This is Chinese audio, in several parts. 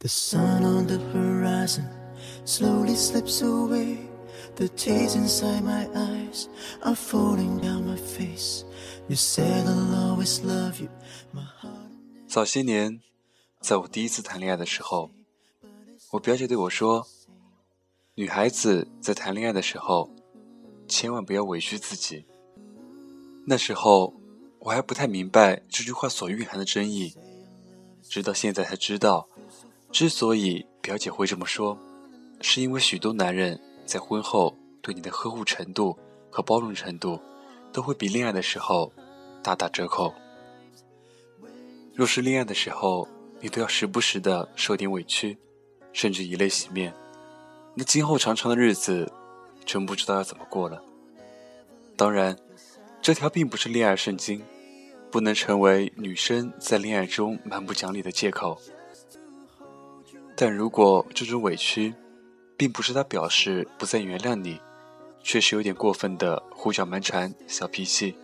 The sun on the horizon slowly slips away. The tears inside my eyes are falling down my face. You said I'll always love you. My heart. 早些年，在我第一次谈恋爱的时候，我表姐对我说：“女孩子在谈恋爱的时候，千万不要委屈自己。”那时候我还不太明白这句话所蕴含的真意，直到现在才知道。之所以表姐会这么说，是因为许多男人在婚后对你的呵护程度和包容程度，都会比恋爱的时候大打折扣。若是恋爱的时候你都要时不时的受点委屈，甚至以泪洗面，那今后长长的日子，真不知道要怎么过了。当然，这条并不是恋爱圣经，不能成为女生在恋爱中蛮不讲理的借口。但如果这种委屈，并不是他表示不再原谅你，确实有点过分的胡搅蛮缠、小脾气；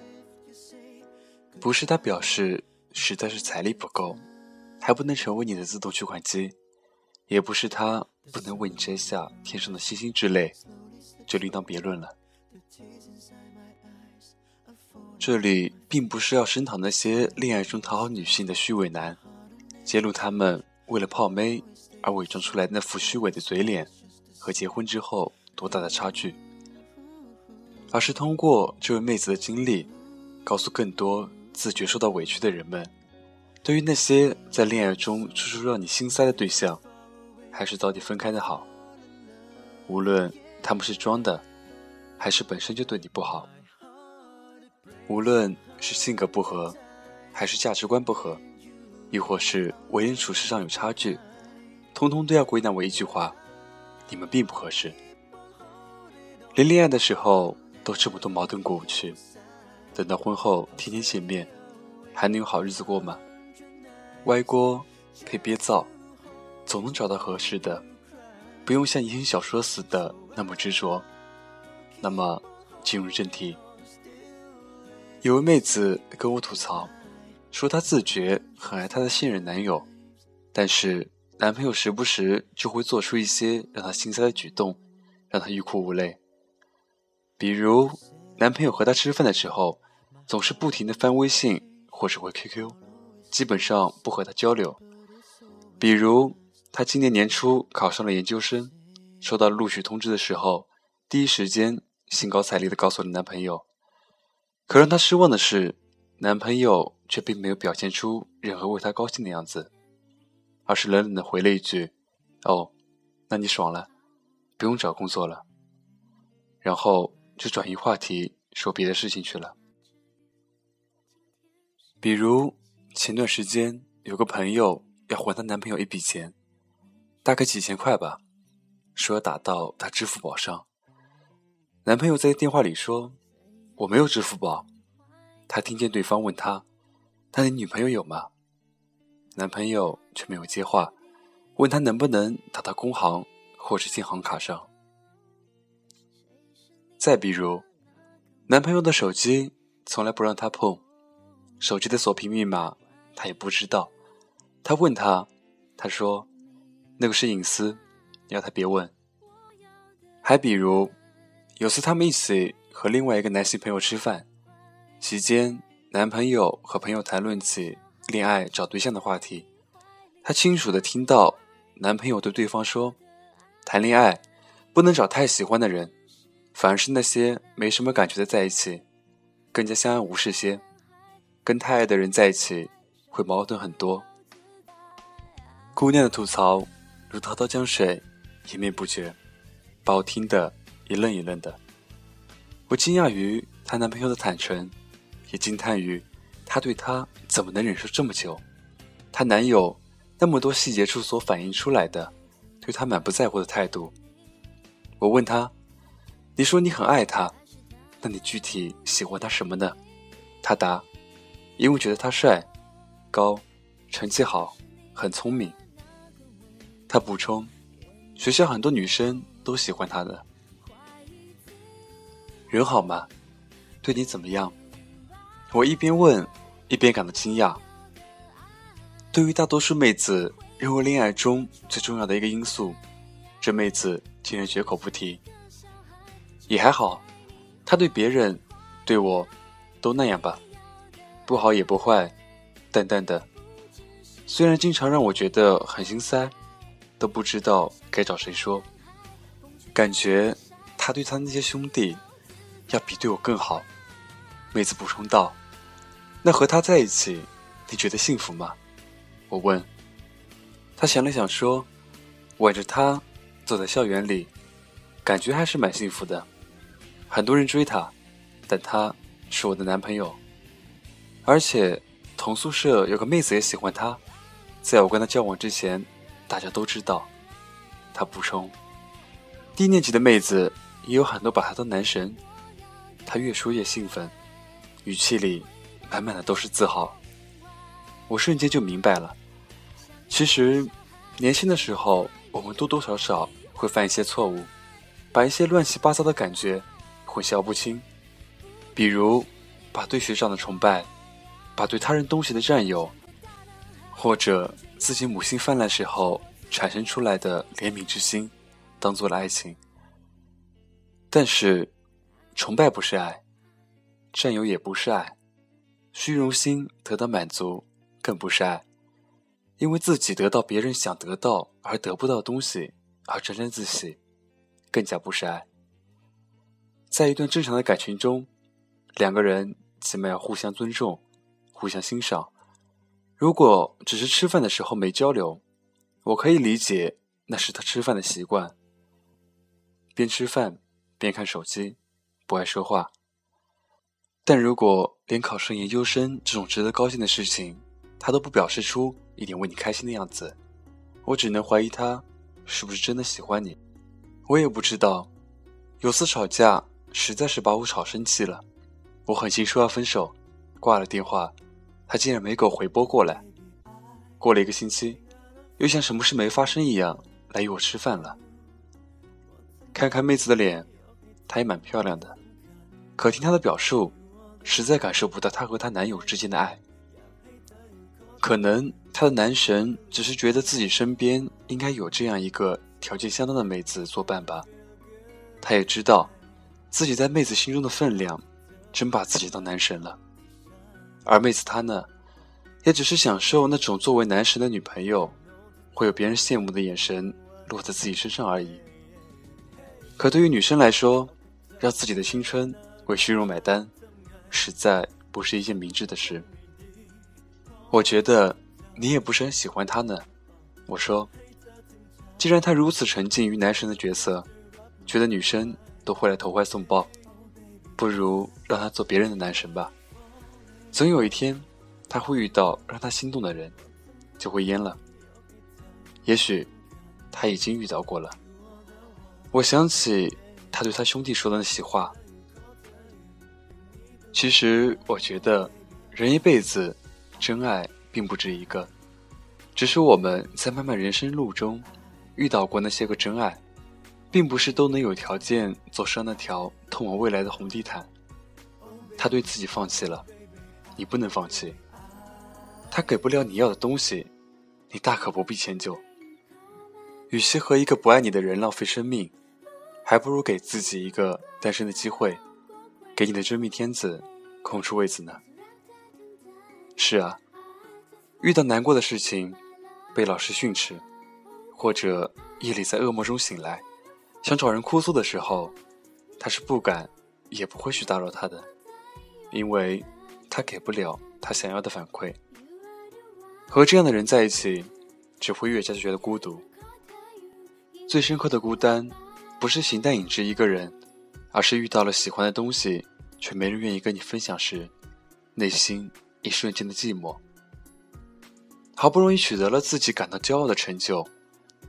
不是他表示实在是财力不够，还不能成为你的自动取款机；也不是他不能为你摘下天上的星星之类，就另当别论了。这里并不是要声讨那些恋爱中讨好女性的虚伪男，揭露他们为了泡妹。而伪装出来那副虚伪的嘴脸，和结婚之后多大的差距？而是通过这位妹子的经历，告诉更多自觉受到委屈的人们：，对于那些在恋爱中处处让你心塞的对象，还是早点分开的好。无论他们是装的，还是本身就对你不好；，无论是性格不合，还是价值观不合，亦或是为人处事上有差距。通通都要归纳为一句话：你们并不合适。连恋爱的时候都这么多矛盾过不去，等到婚后天天见面，还能有好日子过吗？歪锅配憋躁，总能找到合适的，不用像言情小说似的那么执着。那么，进入正题。有位妹子跟我吐槽，说她自觉很爱她的现任男友，但是。男朋友时不时就会做出一些让她心塞的举动，让她欲哭无泪。比如，男朋友和她吃饭的时候，总是不停的翻微信或者回 QQ，基本上不和她交流。比如，她今年年初考上了研究生，收到录取通知的时候，第一时间兴高采烈的告诉了男朋友。可让她失望的是，男朋友却并没有表现出任何为她高兴的样子。而是冷冷的回了一句：“哦，那你爽了，不用找工作了。”然后就转移话题说别的事情去了。比如前段时间有个朋友要还她男朋友一笔钱，大概几千块吧，说要打到她支付宝上。男朋友在电话里说：“我没有支付宝。”他听见对方问他：“那你女朋友有吗？”男朋友却没有接话，问他能不能打到工行或是建行卡上。再比如，男朋友的手机从来不让他碰，手机的锁屏密码他也不知道。他问他，他说那个是隐私，要他别问。还比如，有次他们一起和另外一个男性朋友吃饭，期间男朋友和朋友谈论起。恋爱找对象的话题，她清楚的听到男朋友对对方说：“谈恋爱不能找太喜欢的人，反而是那些没什么感觉的在一起，更加相安无事些。跟太爱的人在一起会矛盾很多。”姑娘的吐槽如滔滔江水，延绵不绝，把我听得一愣一愣的。我惊讶于她男朋友的坦诚，也惊叹于。她对他怎么能忍受这么久？她男友那么多细节处所反映出来的，对他满不在乎的态度。我问他：“你说你很爱他，那你具体喜欢他什么呢？他答：因为觉得他帅、高、成绩好、很聪明。他补充：学校很多女生都喜欢他的。人好吗？对你怎么样？我一边问，一边感到惊讶。对于大多数妹子认为恋爱中最重要的一个因素，这妹子竟然绝口不提。也还好，他对别人，对我，都那样吧，不好也不坏，淡淡的。虽然经常让我觉得很心塞，都不知道该找谁说。感觉他对他那些兄弟，要比对我更好。妹子补充道：“那和他在一起，你觉得幸福吗？”我问。他想了想说：“挽着他走在校园里，感觉还是蛮幸福的。很多人追他，但他是我的男朋友。而且同宿舍有个妹子也喜欢他，在我跟他交往之前，大家都知道。”他补充：“低年级的妹子也有很多把他当男神。”他越说越兴奋。语气里满满的都是自豪，我瞬间就明白了。其实，年轻的时候，我们多多少少会犯一些错误，把一些乱七八糟的感觉混淆不清。比如，把对学长的崇拜，把对他人东西的占有，或者自己母性泛滥时候产生出来的怜悯之心，当做了爱情。但是，崇拜不是爱。占有也不是爱，虚荣心得到满足更不是爱，因为自己得到别人想得到而得不到的东西而沾沾自喜，更加不是爱。在一段正常的感情中，两个人起码要互相尊重、互相欣赏。如果只是吃饭的时候没交流，我可以理解那是他吃饭的习惯，边吃饭边看手机，不爱说话。但如果连考上研究生这种值得高兴的事情，他都不表示出一点为你开心的样子，我只能怀疑他是不是真的喜欢你。我也不知道，有次吵架实在是把我吵生气了，我狠心说要分手，挂了电话，他竟然没给我回拨过来。过了一个星期，又像什么事没发生一样来约我吃饭了。看看妹子的脸，她也蛮漂亮的，可听她的表述。实在感受不到她和她男友之间的爱，可能她的男神只是觉得自己身边应该有这样一个条件相当的妹子作伴吧。他也知道，自己在妹子心中的分量，真把自己当男神了。而妹子她呢，也只是享受那种作为男神的女朋友，会有别人羡慕的眼神落在自己身上而已。可对于女生来说，让自己的青春为虚荣买单。实在不是一件明智的事。我觉得你也不是很喜欢他呢。我说，既然他如此沉浸于男神的角色，觉得女生都会来投怀送抱，不如让他做别人的男神吧。总有一天，他会遇到让他心动的人，就会淹了。也许他已经遇到过了。我想起他对他兄弟说的那些话。其实我觉得，人一辈子，真爱并不止一个，只是我们在漫漫人生路中，遇到过那些个真爱，并不是都能有条件走上那条通往未来的红地毯。他对自己放弃了，你不能放弃。他给不了你要的东西，你大可不必迁就。与其和一个不爱你的人浪费生命，还不如给自己一个单身的机会。给你的真命天子空出位子呢？是啊，遇到难过的事情，被老师训斥，或者夜里在噩梦中醒来，想找人哭诉的时候，他是不敢，也不会去打扰他的，因为他给不了他想要的反馈。和这样的人在一起，只会越加觉得孤独。最深刻的孤单，不是形单影只一个人。而是遇到了喜欢的东西，却没人愿意跟你分享时，内心一瞬间的寂寞。好不容易取得了自己感到骄傲的成就，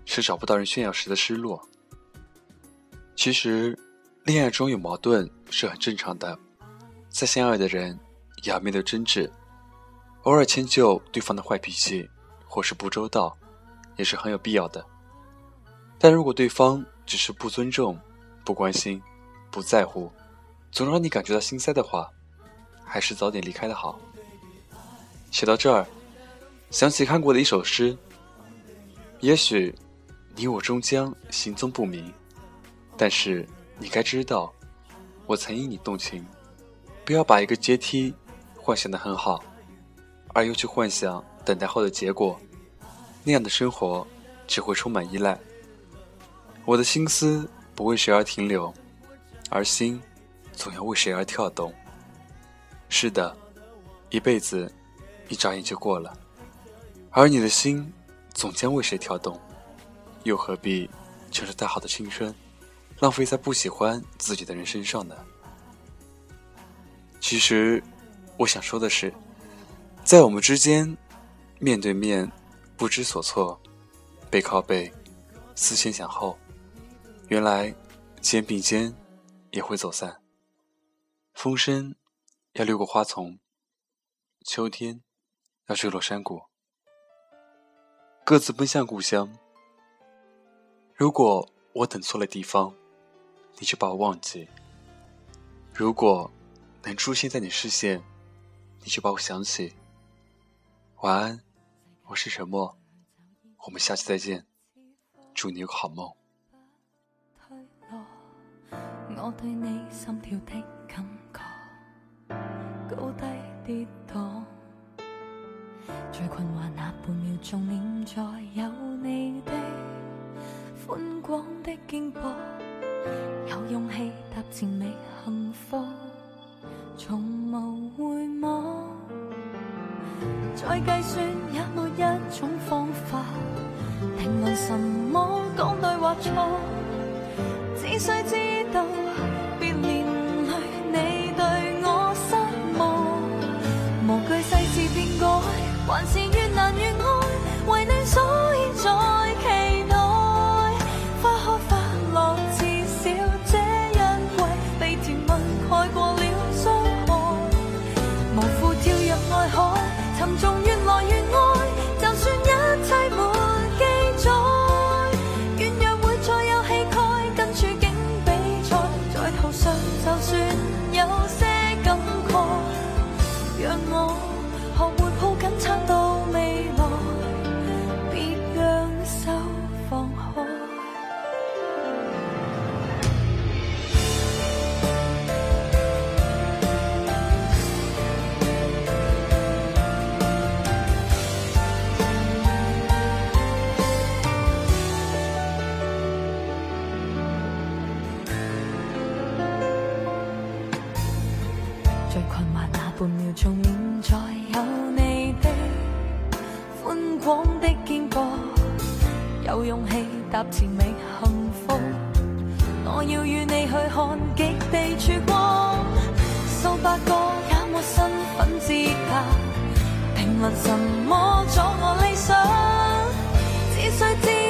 却找不到人炫耀时的失落。其实，恋爱中有矛盾是很正常的，再相爱的人也要面对争执，偶尔迁就对方的坏脾气或是不周到，也是很有必要的。但如果对方只是不尊重、不关心、不在乎，总让你感觉到心塞的话，还是早点离开的好。写到这儿，想起看过的一首诗：也许你我终将行踪不明，但是。你该知道，我曾因你动情。不要把一个阶梯幻想得很好，而又去幻想等待后的结果，那样的生活只会充满依赖。我的心思不为谁而停留，而心总要为谁而跳动。是的，一辈子一眨眼就过了，而你的心总将为谁跳动，又何必趁着大好的青春？浪费在不喜欢自己的人身上呢？其实，我想说的是，在我们之间，面对面不知所措，背靠背思前想后，原来肩并肩也会走散。风声要掠过花丛，秋天要坠落山谷，各自奔向故乡。如果我等错了地方。你就把我忘记。如果能出现在你视线，你就把我想起。晚安，我是沉默。我们下期再见，祝你有个好梦。最困惑那半秒钟，念在有你的宽广的肩膊。有勇气踏前觅幸福，从无回望。再计算也没一种方法，评论什么讲对或错，只需知最困惑那半秒钟，现在有你的宽广的肩膊，有勇气踏前觅幸福。我要与你去看极地曙光，数百个也没身份资格，评论什么阻我理想，只需知。